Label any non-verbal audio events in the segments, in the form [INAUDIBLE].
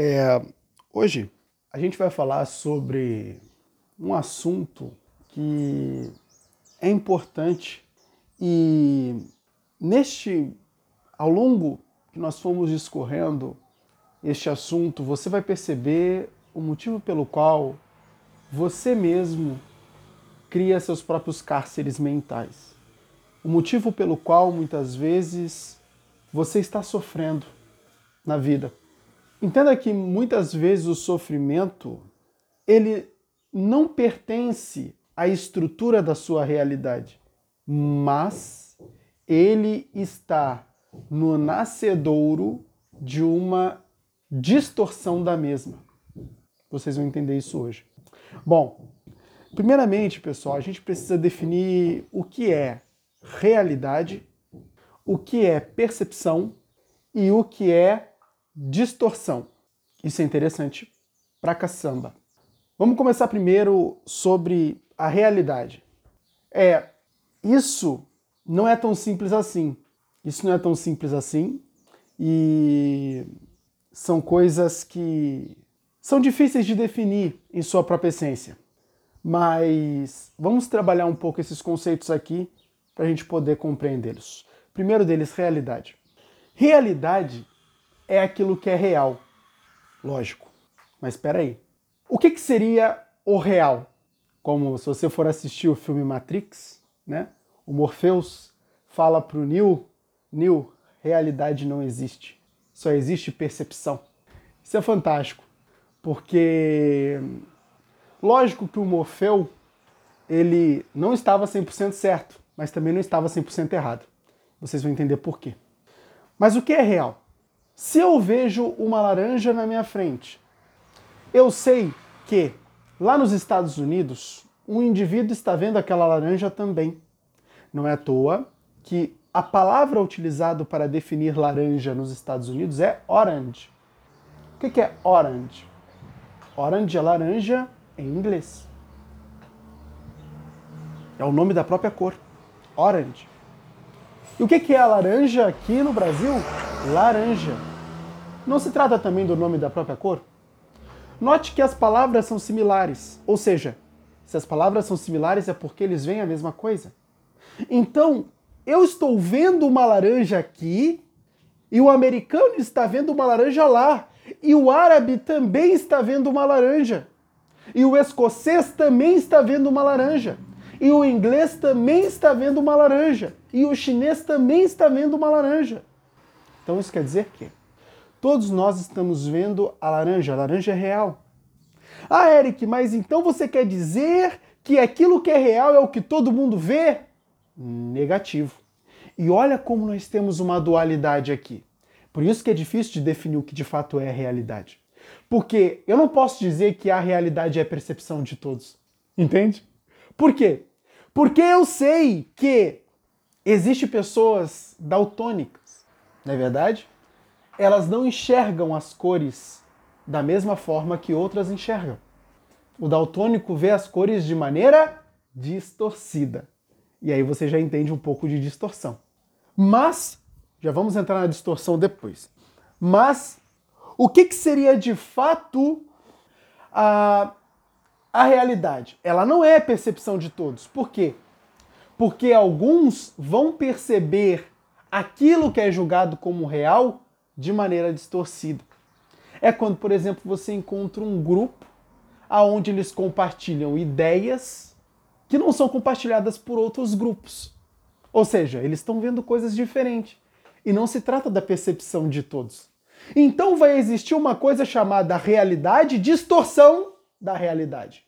É, hoje a gente vai falar sobre um assunto que é importante e neste ao longo que nós fomos discorrendo este assunto, você vai perceber o motivo pelo qual você mesmo cria seus próprios cárceres mentais. O motivo pelo qual muitas vezes você está sofrendo na vida. Entenda que muitas vezes o sofrimento ele não pertence à estrutura da sua realidade, mas ele está no nascedouro de uma distorção da mesma. Vocês vão entender isso hoje. Bom, primeiramente, pessoal, a gente precisa definir o que é realidade, o que é percepção e o que é distorção. Isso é interessante pra caçamba. Vamos começar primeiro sobre a realidade. É, isso não é tão simples assim. Isso não é tão simples assim e são coisas que são difíceis de definir em sua própria essência. Mas vamos trabalhar um pouco esses conceitos aqui para a gente poder compreendê-los. Primeiro deles, realidade. Realidade é aquilo que é real. Lógico. Mas espera aí. O que, que seria o real? Como se você for assistir o filme Matrix, né? O Morpheus fala para o Neo, Neo, realidade não existe. Só existe percepção. Isso é fantástico, porque lógico que o Morfeu ele não estava 100% certo, mas também não estava 100% errado. Vocês vão entender por quê. Mas o que é real? Se eu vejo uma laranja na minha frente, eu sei que lá nos Estados Unidos, um indivíduo está vendo aquela laranja também. Não é à toa que a palavra utilizada para definir laranja nos Estados Unidos é orange. O que é orange? Orange é laranja em inglês. É o nome da própria cor. Orange. E o que é a laranja aqui no Brasil? Laranja. Não se trata também do nome da própria cor? Note que as palavras são similares, ou seja, se as palavras são similares é porque eles veem a mesma coisa. Então, eu estou vendo uma laranja aqui e o americano está vendo uma laranja lá. E o árabe também está vendo uma laranja. E o escocês também está vendo uma laranja. E o inglês também está vendo uma laranja. E o chinês também está vendo uma laranja. Então isso quer dizer que todos nós estamos vendo a laranja, a laranja é real. Ah, Eric, mas então você quer dizer que aquilo que é real é o que todo mundo vê? Negativo. E olha como nós temos uma dualidade aqui. Por isso que é difícil de definir o que de fato é realidade. Porque eu não posso dizer que a realidade é a percepção de todos. Entende? Por quê? Porque eu sei que existem pessoas daltônicas, não é verdade? Elas não enxergam as cores da mesma forma que outras enxergam. O daltônico vê as cores de maneira distorcida. E aí você já entende um pouco de distorção. Mas, já vamos entrar na distorção depois. Mas, o que, que seria de fato a, a realidade? Ela não é a percepção de todos. Por quê? Porque alguns vão perceber aquilo que é julgado como real de maneira distorcida. É quando, por exemplo, você encontra um grupo aonde eles compartilham ideias que não são compartilhadas por outros grupos. Ou seja, eles estão vendo coisas diferentes. E não se trata da percepção de todos. Então vai existir uma coisa chamada realidade, distorção da realidade.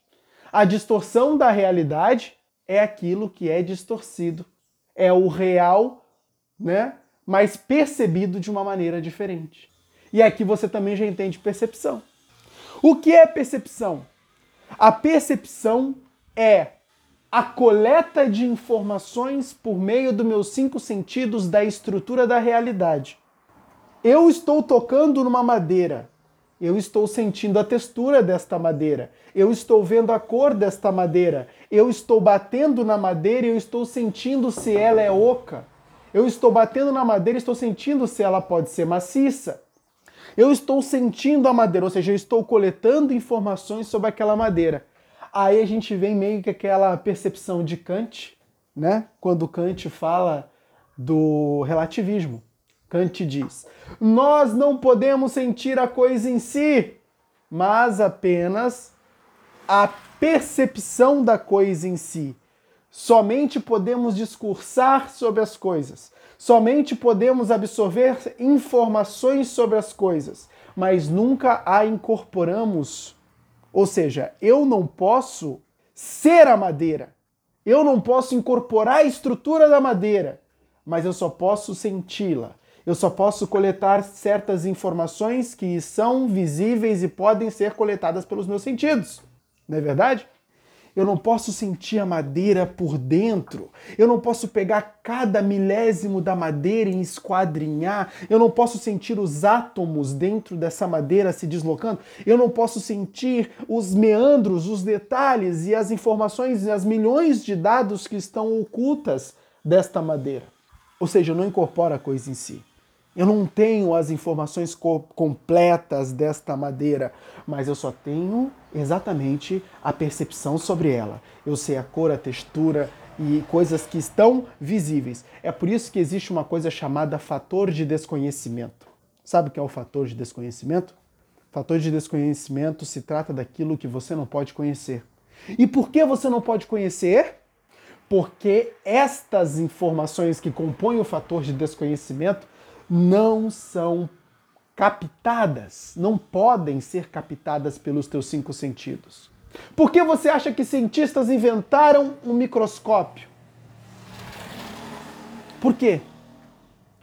A distorção da realidade é aquilo que é distorcido. É o real, né? Mas percebido de uma maneira diferente. E aqui você também já entende percepção. O que é percepção? A percepção é a coleta de informações por meio dos meus cinco sentidos da estrutura da realidade. Eu estou tocando numa madeira, eu estou sentindo a textura desta madeira, eu estou vendo a cor desta madeira, eu estou batendo na madeira e eu estou sentindo se ela é oca. Eu estou batendo na madeira e estou sentindo se ela pode ser maciça. Eu estou sentindo a madeira, ou seja, eu estou coletando informações sobre aquela madeira. Aí a gente vem meio que aquela percepção de Kant, né? Quando Kant fala do relativismo. Kant diz: Nós não podemos sentir a coisa em si, mas apenas a percepção da coisa em si. Somente podemos discursar sobre as coisas. Somente podemos absorver informações sobre as coisas, mas nunca a incorporamos. Ou seja, eu não posso ser a madeira. Eu não posso incorporar a estrutura da madeira, mas eu só posso senti-la. Eu só posso coletar certas informações que são visíveis e podem ser coletadas pelos meus sentidos. Não é verdade? Eu não posso sentir a madeira por dentro. Eu não posso pegar cada milésimo da madeira e esquadrinhar. Eu não posso sentir os átomos dentro dessa madeira se deslocando. Eu não posso sentir os meandros, os detalhes e as informações e as milhões de dados que estão ocultas desta madeira. Ou seja, não incorporo a coisa em si. Eu não tenho as informações co completas desta madeira, mas eu só tenho exatamente a percepção sobre ela. Eu sei a cor, a textura e coisas que estão visíveis. É por isso que existe uma coisa chamada fator de desconhecimento. Sabe o que é o fator de desconhecimento? Fator de desconhecimento se trata daquilo que você não pode conhecer. E por que você não pode conhecer? Porque estas informações que compõem o fator de desconhecimento não são captadas, não podem ser captadas pelos teus cinco sentidos. Por que você acha que cientistas inventaram um microscópio? Por quê?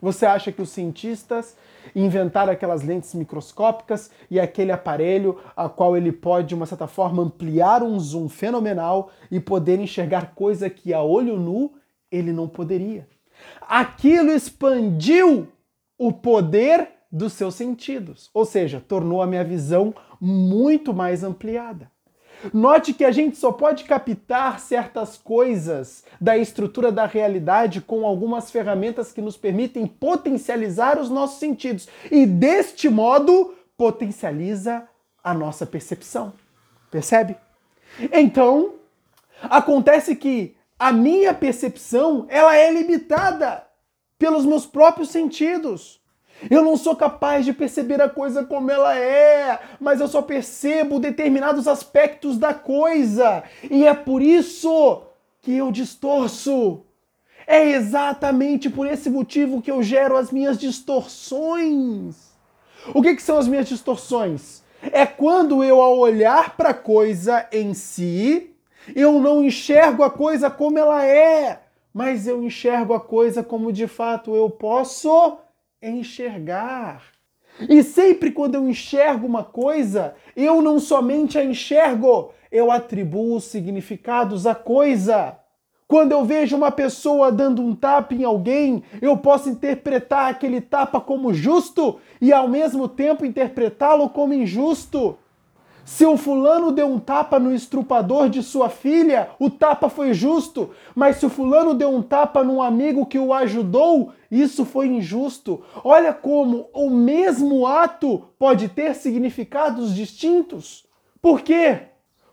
Você acha que os cientistas inventaram aquelas lentes microscópicas e aquele aparelho a qual ele pode, de uma certa forma, ampliar um zoom fenomenal e poder enxergar coisa que a olho nu ele não poderia. Aquilo expandiu o poder dos seus sentidos, ou seja, tornou a minha visão muito mais ampliada. Note que a gente só pode captar certas coisas da estrutura da realidade com algumas ferramentas que nos permitem potencializar os nossos sentidos e deste modo potencializa a nossa percepção. Percebe? Então, acontece que a minha percepção, ela é limitada pelos meus próprios sentidos. Eu não sou capaz de perceber a coisa como ela é, mas eu só percebo determinados aspectos da coisa. E é por isso que eu distorço. É exatamente por esse motivo que eu gero as minhas distorções. O que, que são as minhas distorções? É quando eu, ao olhar para a coisa em si, eu não enxergo a coisa como ela é mas eu enxergo a coisa como de fato eu posso enxergar. E sempre quando eu enxergo uma coisa, eu não somente a enxergo, eu atribuo significados à coisa. Quando eu vejo uma pessoa dando um tapa em alguém, eu posso interpretar aquele tapa como justo e ao mesmo tempo interpretá-lo como injusto. Se o fulano deu um tapa no estrupador de sua filha, o tapa foi justo. Mas se o fulano deu um tapa num amigo que o ajudou, isso foi injusto. Olha como o mesmo ato pode ter significados distintos. Por quê?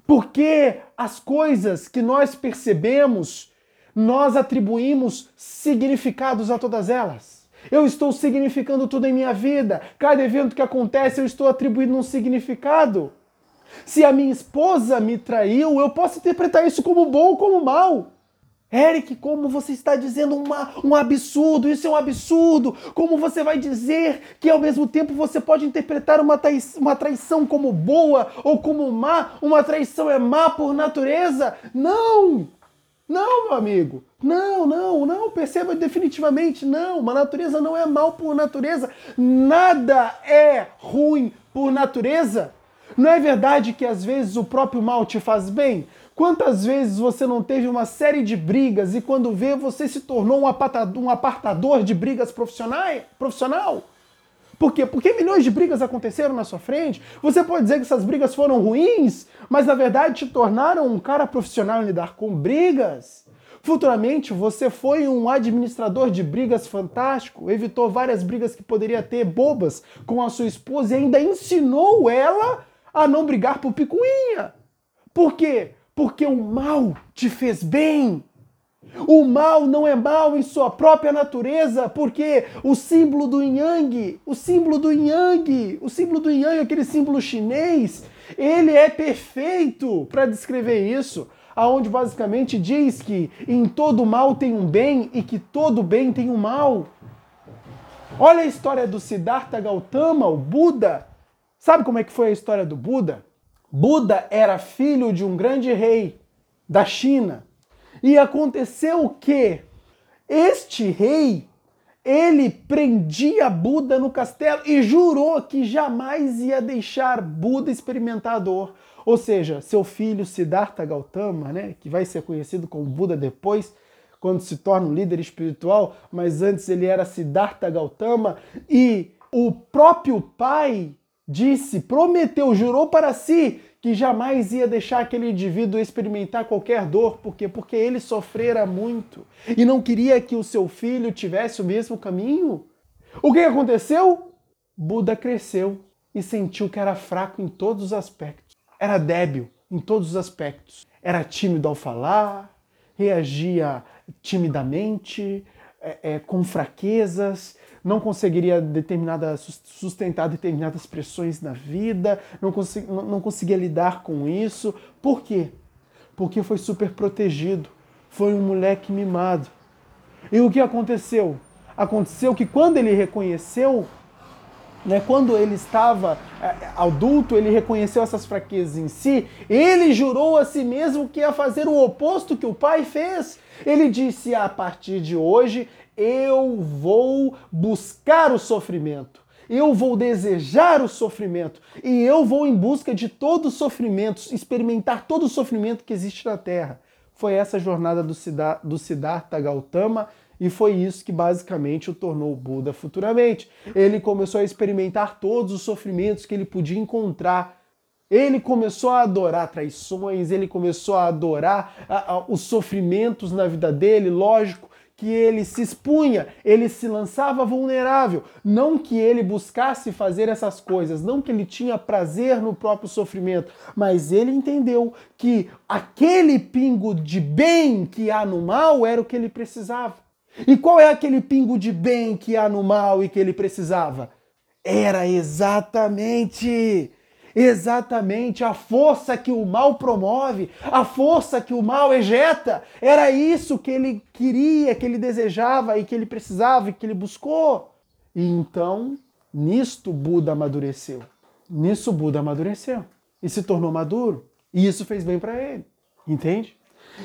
Porque as coisas que nós percebemos, nós atribuímos significados a todas elas. Eu estou significando tudo em minha vida. Cada evento que acontece, eu estou atribuindo um significado. Se a minha esposa me traiu, eu posso interpretar isso como bom ou como mal. Eric, como você está dizendo uma, um absurdo, isso é um absurdo. Como você vai dizer que ao mesmo tempo você pode interpretar uma, uma traição como boa ou como má? Uma traição é má por natureza? Não! Não, meu amigo. Não, não, não. Perceba definitivamente, não. Uma natureza não é mal por natureza. Nada é ruim por natureza. Não é verdade que às vezes o próprio mal te faz bem? Quantas vezes você não teve uma série de brigas e quando vê você se tornou um apartador de brigas profissional? Por quê? Porque milhões de brigas aconteceram na sua frente. Você pode dizer que essas brigas foram ruins, mas na verdade te tornaram um cara profissional em lidar com brigas. Futuramente você foi um administrador de brigas fantástico, evitou várias brigas que poderia ter bobas com a sua esposa e ainda ensinou ela a não brigar por picuinha. Por quê? Porque o mal te fez bem. O mal não é mal em sua própria natureza, porque o símbolo do Yang, o símbolo do Yang, o símbolo do Yang, aquele símbolo chinês, ele é perfeito para descrever isso, aonde basicamente diz que em todo mal tem um bem e que todo bem tem um mal. Olha a história do Siddhartha Gautama, o Buda. Sabe como é que foi a história do Buda? Buda era filho de um grande rei da China. E aconteceu que este rei, ele prendia Buda no castelo e jurou que jamais ia deixar Buda experimentar dor. Ou seja, seu filho Siddhartha Gautama, né, que vai ser conhecido como Buda depois, quando se torna um líder espiritual, mas antes ele era Siddhartha Gautama, e o próprio pai disse, prometeu, jurou para si que jamais ia deixar aquele indivíduo experimentar qualquer dor, por quê? Porque ele sofrera muito e não queria que o seu filho tivesse o mesmo caminho. O que aconteceu? Buda cresceu e sentiu que era fraco em todos os aspectos. Era débil em todos os aspectos. Era tímido ao falar, reagia timidamente, é, é, com fraquezas, não conseguiria determinada, sustentar determinadas pressões na vida, não, consegui, não, não conseguia lidar com isso. Por quê? Porque foi super protegido, foi um moleque mimado. E o que aconteceu? Aconteceu que quando ele reconheceu, né, quando ele estava é, adulto, ele reconheceu essas fraquezas em si, ele jurou a si mesmo que ia fazer o oposto que o pai fez. Ele disse: a partir de hoje eu vou buscar o sofrimento. Eu vou desejar o sofrimento e eu vou em busca de todo o sofrimento, experimentar todo o sofrimento que existe na Terra. Foi essa jornada do, do Siddhartha Gautama e foi isso que basicamente o tornou Buda futuramente. Ele começou a experimentar todos os sofrimentos que ele podia encontrar. Ele começou a adorar traições, ele começou a adorar a, a, os sofrimentos na vida dele, lógico, que ele se expunha, ele se lançava vulnerável, não que ele buscasse fazer essas coisas, não que ele tinha prazer no próprio sofrimento, mas ele entendeu que aquele pingo de bem que há no mal era o que ele precisava. E qual é aquele pingo de bem que há no mal e que ele precisava? Era exatamente exatamente a força que o mal promove, a força que o mal ejeta. Era isso que ele queria, que ele desejava e que ele precisava e que ele buscou. E então, nisto Buda amadureceu. Nisso Buda amadureceu e se tornou maduro. E isso fez bem para ele. Entende?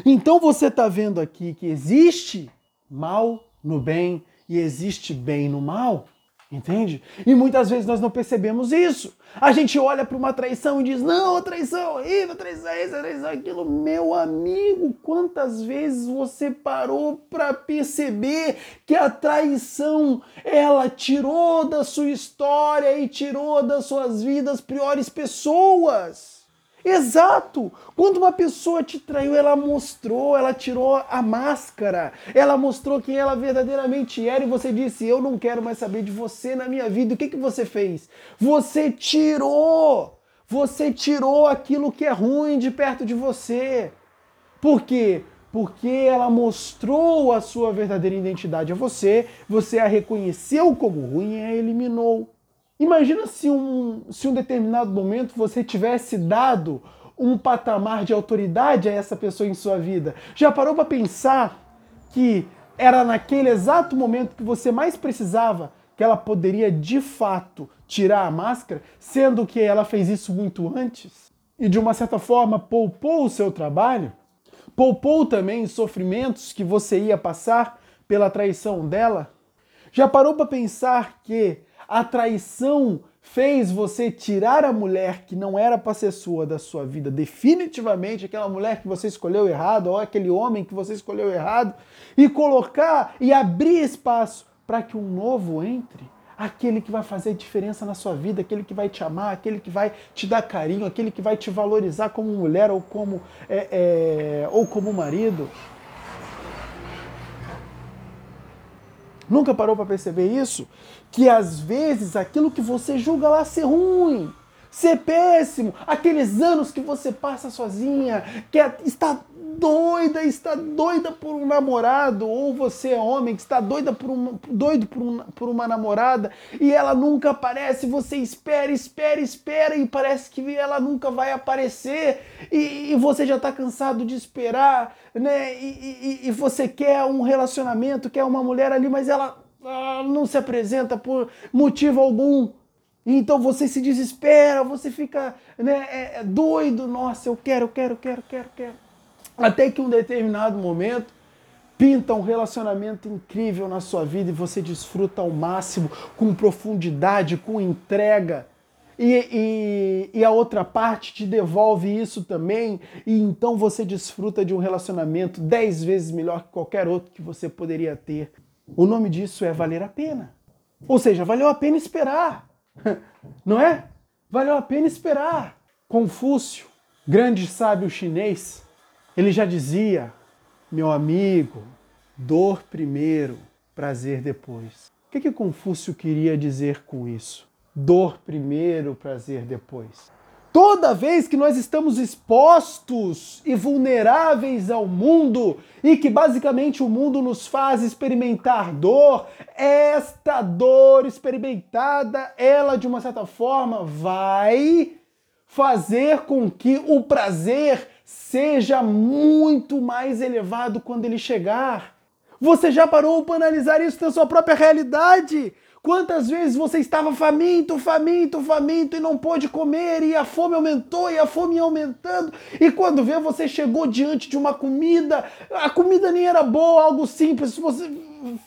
Então você está vendo aqui que existe mal no bem e existe bem no mal. Entende? E muitas vezes nós não percebemos isso. A gente olha para uma traição e diz: não, a traição é horrível, traição é isso, traição é aquilo. Meu amigo, quantas vezes você parou para perceber que a traição ela tirou da sua história e tirou das suas vidas piores pessoas? Exato! Quando uma pessoa te traiu, ela mostrou, ela tirou a máscara, ela mostrou quem ela verdadeiramente era e você disse: Eu não quero mais saber de você na minha vida. O que, que você fez? Você tirou! Você tirou aquilo que é ruim de perto de você. Por quê? Porque ela mostrou a sua verdadeira identidade a você, você a reconheceu como ruim e a eliminou. Imagina se um, se um determinado momento você tivesse dado um patamar de autoridade a essa pessoa em sua vida. Já parou para pensar que era naquele exato momento que você mais precisava que ela poderia de fato tirar a máscara, sendo que ela fez isso muito antes? E de uma certa forma poupou o seu trabalho? Poupou também os sofrimentos que você ia passar pela traição dela? Já parou para pensar que a traição fez você tirar a mulher que não era para ser sua da sua vida, definitivamente aquela mulher que você escolheu errado, ou aquele homem que você escolheu errado, e colocar e abrir espaço para que um novo entre. Aquele que vai fazer diferença na sua vida, aquele que vai te amar, aquele que vai te dar carinho, aquele que vai te valorizar como mulher ou como, é, é, ou como marido. Nunca parou para perceber isso? Que às vezes aquilo que você julga lá ser ruim, ser péssimo, aqueles anos que você passa sozinha, que é, está doida, está doida por um namorado, ou você é homem que está doida por um, doido por, um, por uma namorada e ela nunca aparece, você espera, espera, espera e parece que ela nunca vai aparecer e, e você já está cansado de esperar, né? E, e, e, você quer um relacionamento, quer uma mulher ali, mas ela, ela não se apresenta por motivo algum. Então você se desespera, você fica né, é, é doido, nossa, eu quero, quero, quero, quero, quero. Até que um determinado momento pinta um relacionamento incrível na sua vida e você desfruta ao máximo, com profundidade, com entrega. E, e, e, a outra parte te devolve isso também, e então você desfruta de um relacionamento dez vezes melhor que qualquer outro que você poderia ter. O nome disso é valer a pena. Ou seja, valeu a pena esperar. [LAUGHS] Não é? Valeu a pena esperar. Confúcio, grande sábio chinês, ele já dizia, meu amigo, dor primeiro, prazer depois. O que, que Confúcio queria dizer com isso? Dor primeiro, prazer depois. Toda vez que nós estamos expostos e vulneráveis ao mundo e que basicamente o mundo nos faz experimentar dor, esta dor experimentada, ela de uma certa forma vai fazer com que o prazer seja muito mais elevado quando ele chegar. Você já parou para analisar isso na sua própria realidade? Quantas vezes você estava faminto, faminto, faminto e não pôde comer, e a fome aumentou, e a fome ia aumentando, e quando vê você chegou diante de uma comida, a comida nem era boa, algo simples, você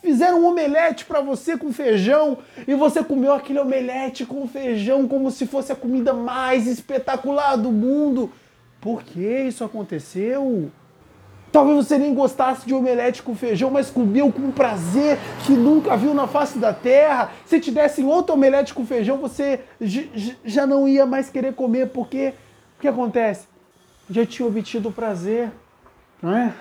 fizeram um omelete para você com feijão, e você comeu aquele omelete com feijão como se fosse a comida mais espetacular do mundo. Por que isso aconteceu? Talvez você nem gostasse de omelete com feijão, mas comeu com um prazer que nunca viu na face da terra. Se te dessem outro omelete com feijão, você já não ia mais querer comer, porque o que acontece? Já tinha obtido o prazer, não é?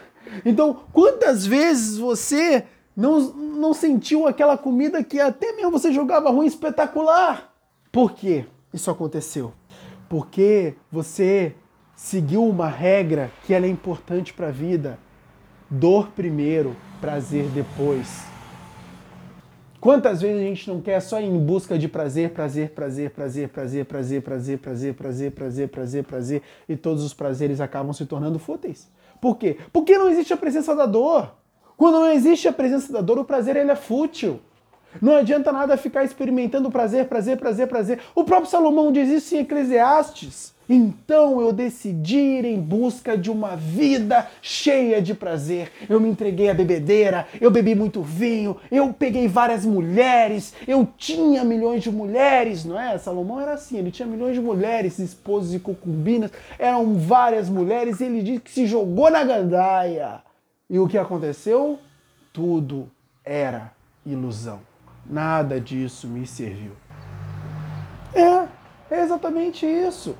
Então, quantas vezes você não, não sentiu aquela comida que até mesmo você jogava ruim espetacular? Por que isso aconteceu? Porque você seguiu uma regra que ela é importante para a vida. Dor primeiro, prazer depois. Quantas vezes a gente não quer só ir em busca de prazer, prazer, prazer, prazer, prazer, prazer, prazer, prazer, prazer, prazer, prazer, prazer, e todos os prazeres acabam se tornando fúteis? Por quê? Porque não existe a presença da dor. Quando não existe a presença da dor, o prazer ele é fútil. Não adianta nada ficar experimentando prazer, prazer, prazer, prazer. O próprio Salomão diz isso em Eclesiastes. Então eu decidi ir em busca de uma vida cheia de prazer. Eu me entreguei à bebedeira, eu bebi muito vinho, eu peguei várias mulheres, eu tinha milhões de mulheres, não é? Salomão era assim, ele tinha milhões de mulheres, esposas e concubinas, eram várias mulheres, e ele disse que se jogou na gandaia. E o que aconteceu? Tudo era ilusão. Nada disso me serviu. É, é exatamente isso.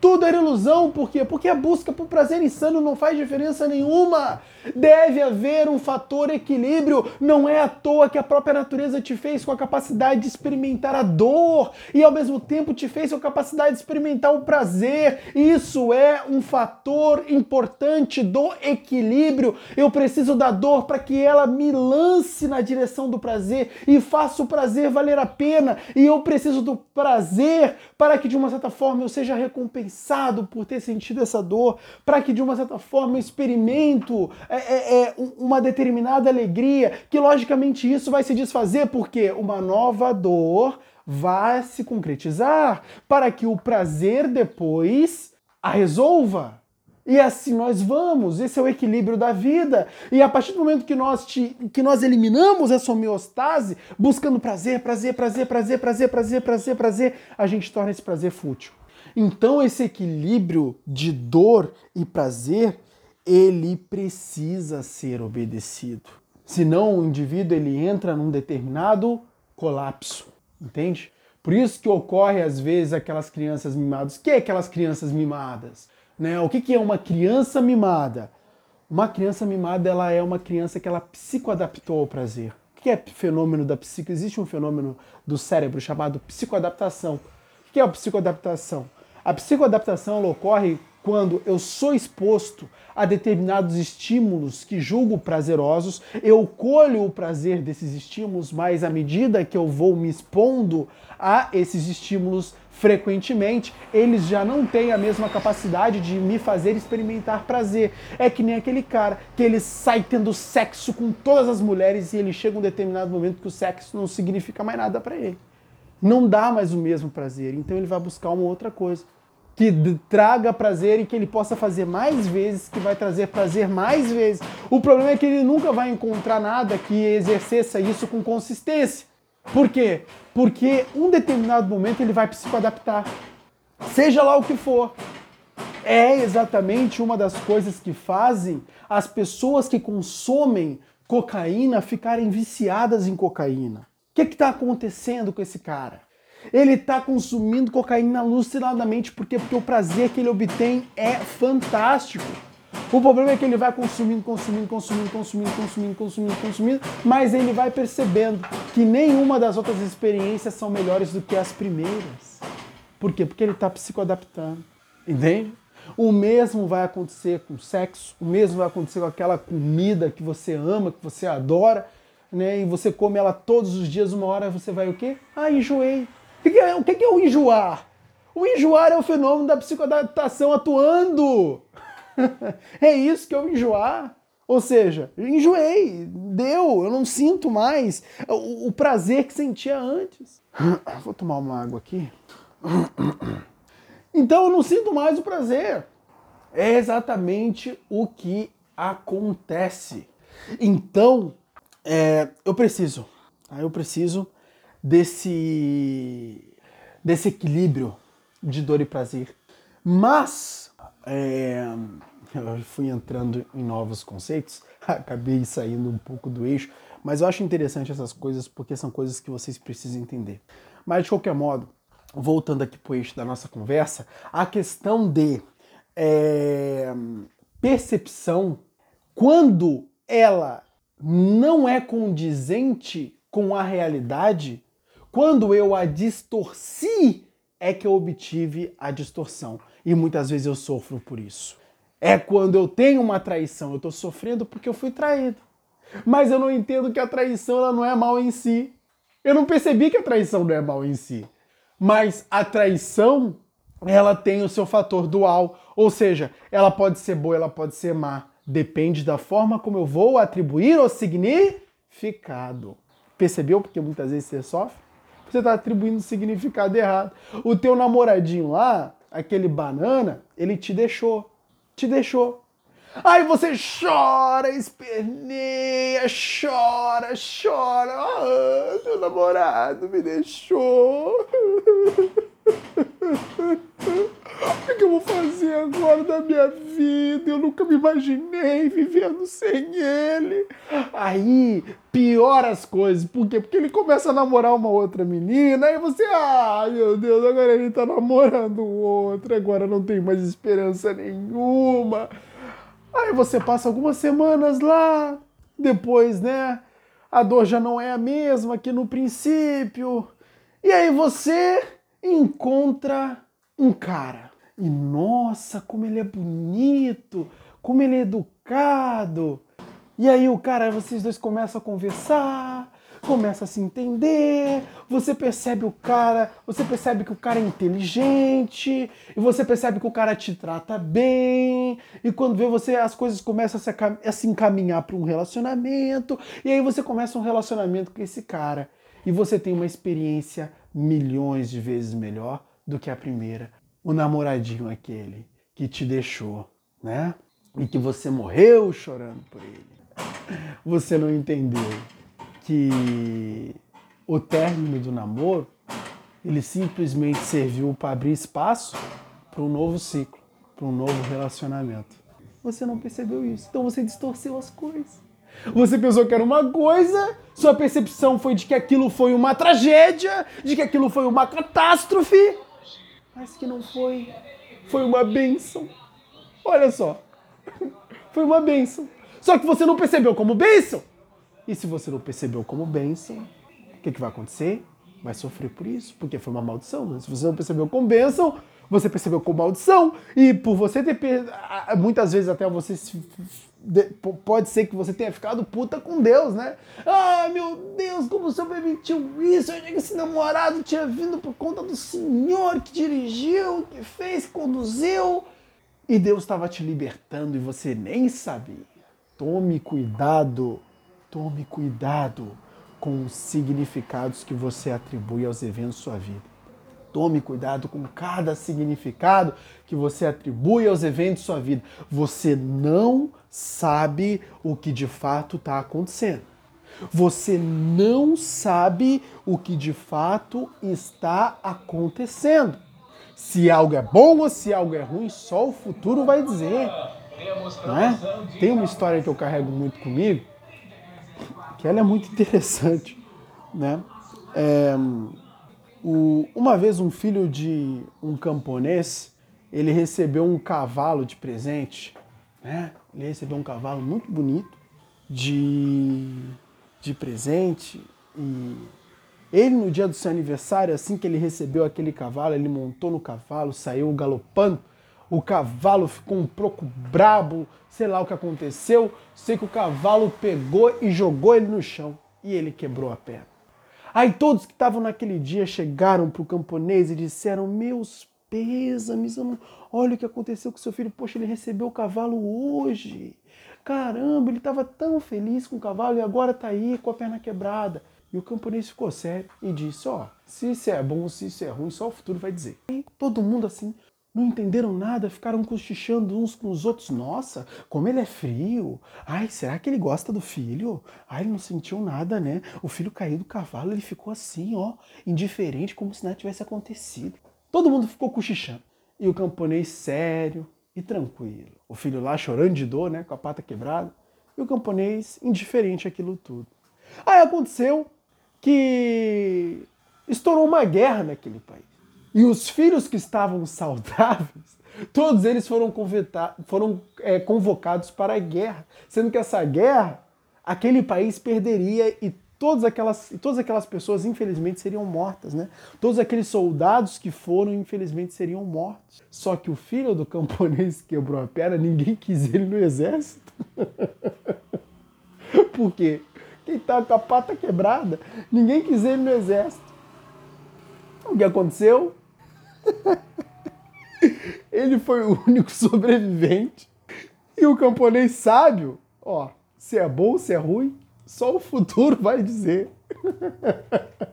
Tudo era ilusão, por quê? Porque a busca por prazer insano não faz diferença nenhuma. Deve haver um fator equilíbrio. Não é à toa que a própria natureza te fez com a capacidade de experimentar a dor e ao mesmo tempo te fez com a capacidade de experimentar o prazer. Isso é um fator importante do equilíbrio. Eu preciso da dor para que ela me lance na direção do prazer e faça o prazer valer a pena. E eu preciso do prazer para que de uma certa forma eu seja recompensado compensado por ter sentido essa dor, para que de uma certa forma eu experimento é, é, é, uma determinada alegria, que logicamente isso vai se desfazer porque uma nova dor vai se concretizar, para que o prazer depois a resolva. E assim nós vamos, esse é o equilíbrio da vida. E a partir do momento que nós, te, que nós eliminamos essa homeostase, buscando prazer, prazer, prazer, prazer, prazer, prazer, prazer, prazer, a gente torna esse prazer fútil. Então esse equilíbrio de dor e prazer, ele precisa ser obedecido. Senão o indivíduo ele entra num determinado colapso, entende? Por isso que ocorre às vezes aquelas crianças mimadas. O que é aquelas crianças mimadas? Né? O que é uma criança mimada? Uma criança mimada ela é uma criança que ela psicoadaptou ao prazer. O que é fenômeno da psico? Existe um fenômeno do cérebro chamado psicoadaptação. O que é a psicoadaptação? A psicoadaptação ocorre quando eu sou exposto a determinados estímulos que julgo prazerosos, eu colho o prazer desses estímulos, mas à medida que eu vou me expondo a esses estímulos frequentemente, eles já não têm a mesma capacidade de me fazer experimentar prazer. É que nem aquele cara que ele sai tendo sexo com todas as mulheres e ele chega um determinado momento que o sexo não significa mais nada para ele. Não dá mais o mesmo prazer, então ele vai buscar uma outra coisa que traga prazer e que ele possa fazer mais vezes, que vai trazer prazer mais vezes. O problema é que ele nunca vai encontrar nada que exerça isso com consistência. Por quê? Porque um determinado momento ele vai psicoadaptar. Seja lá o que for. É exatamente uma das coisas que fazem as pessoas que consomem cocaína ficarem viciadas em cocaína. O que está acontecendo com esse cara? Ele está consumindo cocaína alucinadamente porque, porque o prazer que ele obtém é fantástico. O problema é que ele vai consumindo, consumindo, consumindo, consumindo, consumindo, consumindo, consumindo, mas ele vai percebendo que nenhuma das outras experiências são melhores do que as primeiras. Por quê? Porque ele está psicoadaptando. Entende? O mesmo vai acontecer com sexo, o mesmo vai acontecer com aquela comida que você ama, que você adora, né? E você come ela todos os dias, uma hora você vai o quê? Ah, enjoei. O que, é, o que é o enjoar? O enjoar é o fenômeno da psicoadaptação atuando. [LAUGHS] é isso que é o enjoar. Ou seja, enjoei, deu, eu não sinto mais o, o prazer que sentia antes. [COUGHS] Vou tomar uma água aqui. [COUGHS] Então eu não sinto mais o prazer. É exatamente o que acontece. Então, é, eu preciso, tá? eu preciso desse, desse equilíbrio de dor e prazer. Mas é, eu fui entrando em novos conceitos, [LAUGHS] acabei saindo um pouco do eixo, mas eu acho interessante essas coisas porque são coisas que vocês precisam entender. Mas de qualquer modo, voltando aqui para o eixo da nossa conversa, a questão de é, percepção, quando ela não é condizente com a realidade, quando eu a distorci, é que eu obtive a distorção. E muitas vezes eu sofro por isso. É quando eu tenho uma traição, eu estou sofrendo porque eu fui traído. Mas eu não entendo que a traição ela não é mal em si. Eu não percebi que a traição não é mal em si. Mas a traição, ela tem o seu fator dual. Ou seja, ela pode ser boa, ela pode ser má. Depende da forma como eu vou atribuir o significado. Percebeu porque muitas vezes você sofre? Você está atribuindo significado errado. O teu namoradinho lá, aquele banana, ele te deixou. Te deixou. Aí você chora, esperneia, chora, chora. Ah, meu namorado me deixou. [LAUGHS] [LAUGHS] O que, eu vou fazer agora da minha vida? Eu nunca me imaginei vivendo sem ele. Aí piora as coisas. Por quê? Porque ele começa a namorar uma outra menina. Aí você, ah, meu Deus, agora ele tá namorando outra. Agora não tem mais esperança nenhuma. Aí você passa algumas semanas lá. Depois, né? A dor já não é a mesma que no princípio. E aí você encontra um cara. E nossa, como ele é bonito, como ele é educado. E aí o cara, vocês dois começam a conversar, começa a se entender, você percebe o cara, você percebe que o cara é inteligente, e você percebe que o cara te trata bem, e quando vê você, as coisas começam a se, a se encaminhar para um relacionamento, e aí você começa um relacionamento com esse cara, e você tem uma experiência milhões de vezes melhor do que a primeira. O namoradinho aquele que te deixou, né? E que você morreu chorando por ele. Você não entendeu que o término do namoro ele simplesmente serviu para abrir espaço para um novo ciclo, para um novo relacionamento. Você não percebeu isso, então você distorceu as coisas. Você pensou que era uma coisa, sua percepção foi de que aquilo foi uma tragédia, de que aquilo foi uma catástrofe, mas que não foi. Foi uma bênção. Olha só. [LAUGHS] Foi uma bênção. Só que você não percebeu como bênção. E se você não percebeu como bênção, o que, que vai acontecer? Vai sofrer por isso, porque foi uma maldição. Né? Se você não percebeu como bênção, você percebeu como maldição. E por você ter. Muitas vezes até você se pode ser que você tenha ficado puta com Deus, né? Ah, meu Deus, como o Senhor permitiu isso? Eu achei que esse namorado tinha vindo por conta do Senhor que dirigiu, que fez, que conduziu. E Deus estava te libertando e você nem sabia. Tome cuidado, tome cuidado com os significados que você atribui aos eventos da sua vida. Tome cuidado com cada significado que você atribui aos eventos da sua vida. Você não sabe o que de fato está acontecendo. Você não sabe o que de fato está acontecendo. Se algo é bom ou se algo é ruim, só o futuro vai dizer. Né? Tem uma história que eu carrego muito comigo, que ela é muito [LAUGHS] interessante. Né? É, o, uma vez um filho de um camponês, ele recebeu um cavalo de presente, né? Ele recebeu um cavalo muito bonito de, de presente e ele no dia do seu aniversário, assim que ele recebeu aquele cavalo, ele montou no cavalo, saiu galopando. O cavalo ficou um pouco brabo, sei lá o que aconteceu. Sei que o cavalo pegou e jogou ele no chão e ele quebrou a perna. Aí todos que estavam naquele dia chegaram para o camponês e disseram: Meus pêsames, olha o que aconteceu com seu filho. Poxa, ele recebeu o cavalo hoje. Caramba, ele estava tão feliz com o cavalo e agora está aí com a perna quebrada. E o camponês ficou sério e disse: Ó, oh, se isso é bom, se isso é ruim, só o futuro vai dizer. E todo mundo assim não entenderam nada, ficaram cochichando uns com os outros. Nossa, como ele é frio. Ai, será que ele gosta do filho? Ai, ele não sentiu nada, né? O filho caiu do cavalo, ele ficou assim, ó, indiferente, como se nada tivesse acontecido. Todo mundo ficou cochichando. E o camponês sério e tranquilo. O filho lá chorando de dor, né, com a pata quebrada. E o camponês indiferente àquilo tudo. Aí aconteceu que estourou uma guerra naquele país. E os filhos que estavam saudáveis, [LAUGHS] todos eles foram, foram é, convocados para a guerra, sendo que essa guerra, aquele país perderia e todas aquelas, todas aquelas pessoas, infelizmente, seriam mortas, né? Todos aqueles soldados que foram, infelizmente, seriam mortos. Só que o filho do camponês quebrou a perna, ninguém quis ele no exército. [LAUGHS] Por quê? Quem tá com a pata quebrada, ninguém quis ele no exército. O que aconteceu? [LAUGHS] Ele foi o único sobrevivente. E o camponês sábio, ó, se é bom, se é ruim, só o futuro vai dizer. [LAUGHS]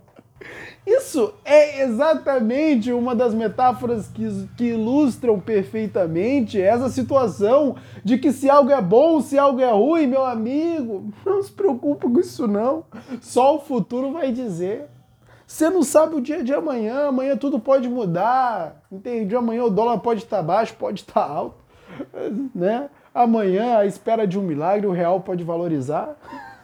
Isso é exatamente uma das metáforas que, que, ilustram perfeitamente essa situação de que se algo é bom, se algo é ruim, meu amigo, não se preocupe com isso não. Só o futuro vai dizer. Você não sabe o dia de amanhã, amanhã tudo pode mudar, entende? Amanhã o dólar pode estar baixo, pode estar alto, [LAUGHS] né? Amanhã, a espera de um milagre, o real pode valorizar.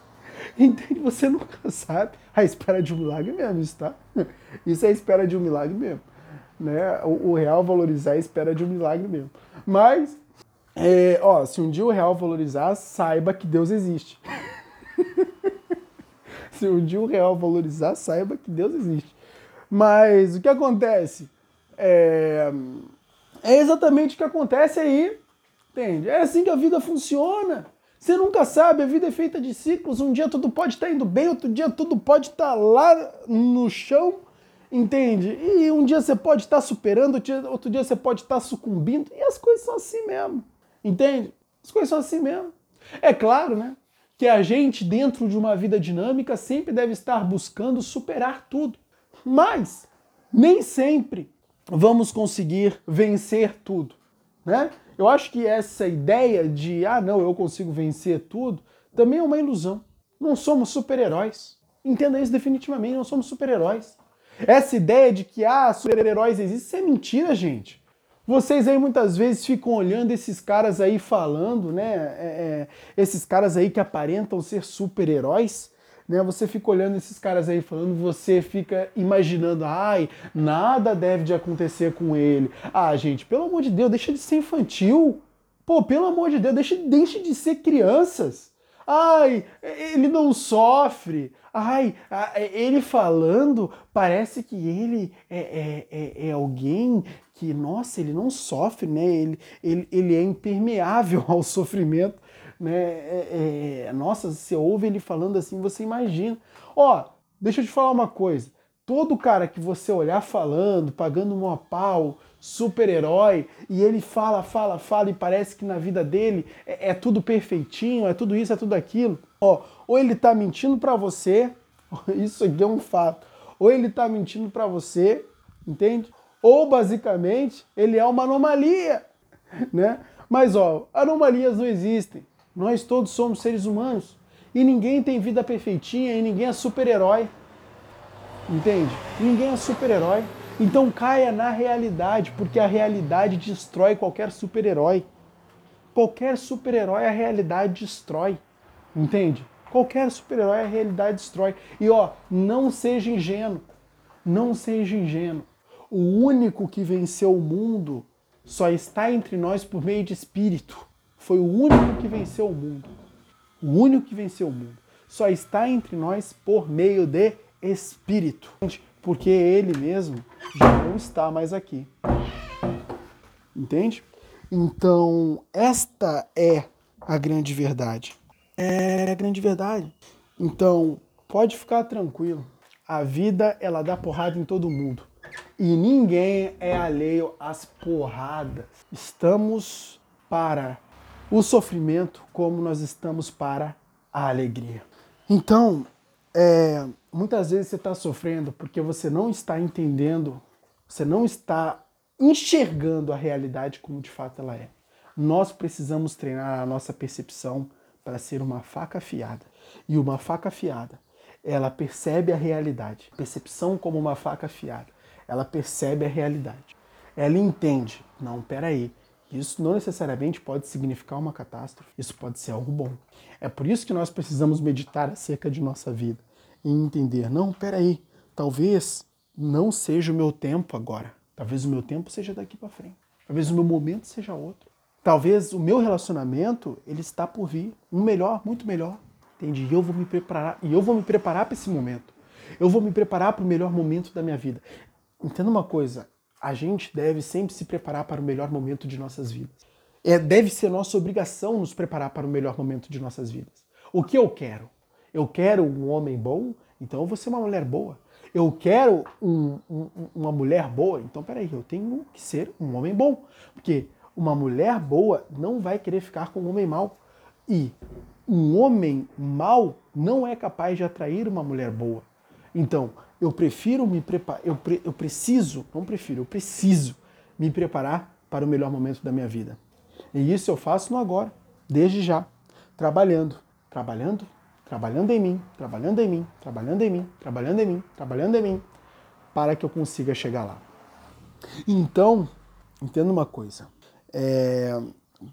[LAUGHS] Entende? Você nunca sabe. A espera de um milagre mesmo, isso tá? [LAUGHS] Isso é a espera de um milagre mesmo. Né? O, o real valorizar é a espera de um milagre mesmo. Mas, é, ó, se um dia o real valorizar, saiba que Deus existe. [LAUGHS] se um dia o real valorizar, saiba que Deus existe. Mas o que acontece? É, é exatamente o que acontece aí. Entende? É assim que a vida funciona. Você nunca sabe, a vida é feita de ciclos. Um dia tudo pode estar indo bem, outro dia tudo pode estar lá no chão, entende? E um dia você pode estar superando, outro dia você pode estar sucumbindo. E as coisas são assim mesmo, entende? As coisas são assim mesmo. É claro, né? Que a gente, dentro de uma vida dinâmica, sempre deve estar buscando superar tudo. Mas nem sempre vamos conseguir vencer tudo, né? Eu acho que essa ideia de, ah, não, eu consigo vencer tudo, também é uma ilusão. Não somos super-heróis. Entenda isso definitivamente, não somos super-heróis. Essa ideia de que, ah, super-heróis existem, isso é mentira, gente. Vocês aí muitas vezes ficam olhando esses caras aí falando, né? É, é, esses caras aí que aparentam ser super-heróis, né? Você fica olhando esses caras aí falando, você fica imaginando, ai, nada deve de acontecer com ele. Ah, gente, pelo amor de Deus, deixa de ser infantil. Pô, pelo amor de Deus, deixa, deixa de ser crianças. Ai, ele não sofre. Ai, ele falando, parece que ele é, é, é, é, alguém que, nossa, ele não sofre, né? Ele, ele, ele é impermeável [LAUGHS] ao sofrimento, né? É, é, nossa, você ouve ele falando assim, você imagina. Ó, deixa eu te falar uma coisa. Todo cara que você olhar falando, pagando um pau, super-herói, e ele fala, fala, fala, e parece que na vida dele é, é tudo perfeitinho, é tudo isso, é tudo aquilo. Ó, ou ele tá mentindo para você, [LAUGHS] isso aqui é um fato. Ou ele tá mentindo para você, entende? Ou basicamente ele é uma anomalia, né? Mas ó, anomalias não existem. Nós todos somos seres humanos e ninguém tem vida perfeitinha e ninguém é super-herói. Entende? Ninguém é super-herói. Então caia na realidade, porque a realidade destrói qualquer super-herói. Qualquer super-herói a realidade destrói. Entende? Qualquer super-herói a realidade destrói. E ó, não seja ingênuo. Não seja ingênuo. O único que venceu o mundo só está entre nós por meio de espírito. Foi o único que venceu o mundo. O único que venceu o mundo. Só está entre nós por meio de espírito porque ele mesmo já não está mais aqui. Entende? Então, esta é a grande verdade. É a grande verdade. Então, pode ficar tranquilo. A vida, ela dá porrada em todo mundo. E ninguém é alheio às porradas. Estamos para o sofrimento como nós estamos para a alegria. Então, é, muitas vezes você está sofrendo porque você não está entendendo, você não está enxergando a realidade como de fato ela é. Nós precisamos treinar a nossa percepção para ser uma faca afiada. E uma faca afiada, ela percebe a realidade. Percepção como uma faca afiada. Ela percebe a realidade. Ela entende. Não, peraí. Isso não necessariamente pode significar uma catástrofe. Isso pode ser algo bom. É por isso que nós precisamos meditar acerca de nossa vida e entender, não, peraí, talvez não seja o meu tempo agora. Talvez o meu tempo seja daqui para frente. Talvez o meu momento seja outro. Talvez o meu relacionamento ele está por vir, um melhor, muito melhor. Entende? E eu vou me preparar, e eu vou me preparar para esse momento. Eu vou me preparar para o melhor momento da minha vida. Entenda uma coisa, a gente deve sempre se preparar para o melhor momento de nossas vidas. É, deve ser nossa obrigação nos preparar para o melhor momento de nossas vidas. O que eu quero? Eu quero um homem bom, então eu vou ser uma mulher boa. Eu quero um, um, uma mulher boa, então peraí, eu tenho que ser um homem bom. Porque uma mulher boa não vai querer ficar com um homem mau. E um homem mau não é capaz de atrair uma mulher boa. Então, eu prefiro me preparar, eu, pre, eu preciso, não prefiro, eu preciso me preparar para o melhor momento da minha vida. E isso eu faço no agora, desde já, trabalhando, trabalhando, trabalhando em mim, trabalhando em mim, trabalhando em mim, trabalhando em mim, trabalhando em mim, para que eu consiga chegar lá. Então, entenda uma coisa. É,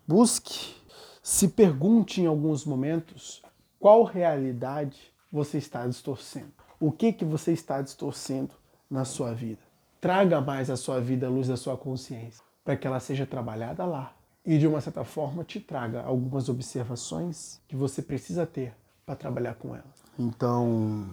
busque, se pergunte em alguns momentos qual realidade você está distorcendo. O que, que você está distorcendo na sua vida? Traga mais a sua vida à luz da sua consciência, para que ela seja trabalhada lá. E de uma certa forma te traga algumas observações que você precisa ter para trabalhar com ela. Então,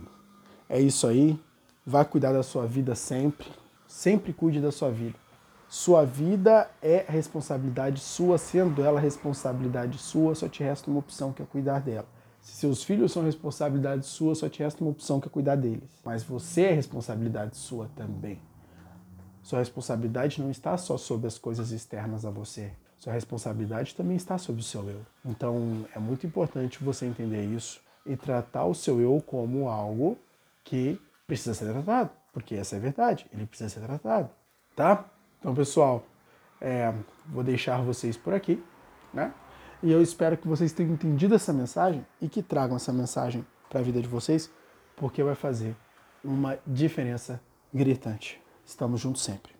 é isso aí. Vá cuidar da sua vida sempre. Sempre cuide da sua vida. Sua vida é responsabilidade sua, sendo ela responsabilidade sua, só te resta uma opção que é cuidar dela. Se seus filhos são responsabilidade sua, só te resta uma opção que é cuidar deles. Mas você é responsabilidade sua também. Sua responsabilidade não está só sobre as coisas externas a você. Sua responsabilidade também está sobre o seu eu. Então é muito importante você entender isso e tratar o seu eu como algo que precisa ser tratado, porque essa é a verdade, ele precisa ser tratado, tá? Então, pessoal, é, vou deixar vocês por aqui, né? E eu espero que vocês tenham entendido essa mensagem e que tragam essa mensagem para a vida de vocês, porque vai fazer uma diferença gritante. Estamos juntos sempre.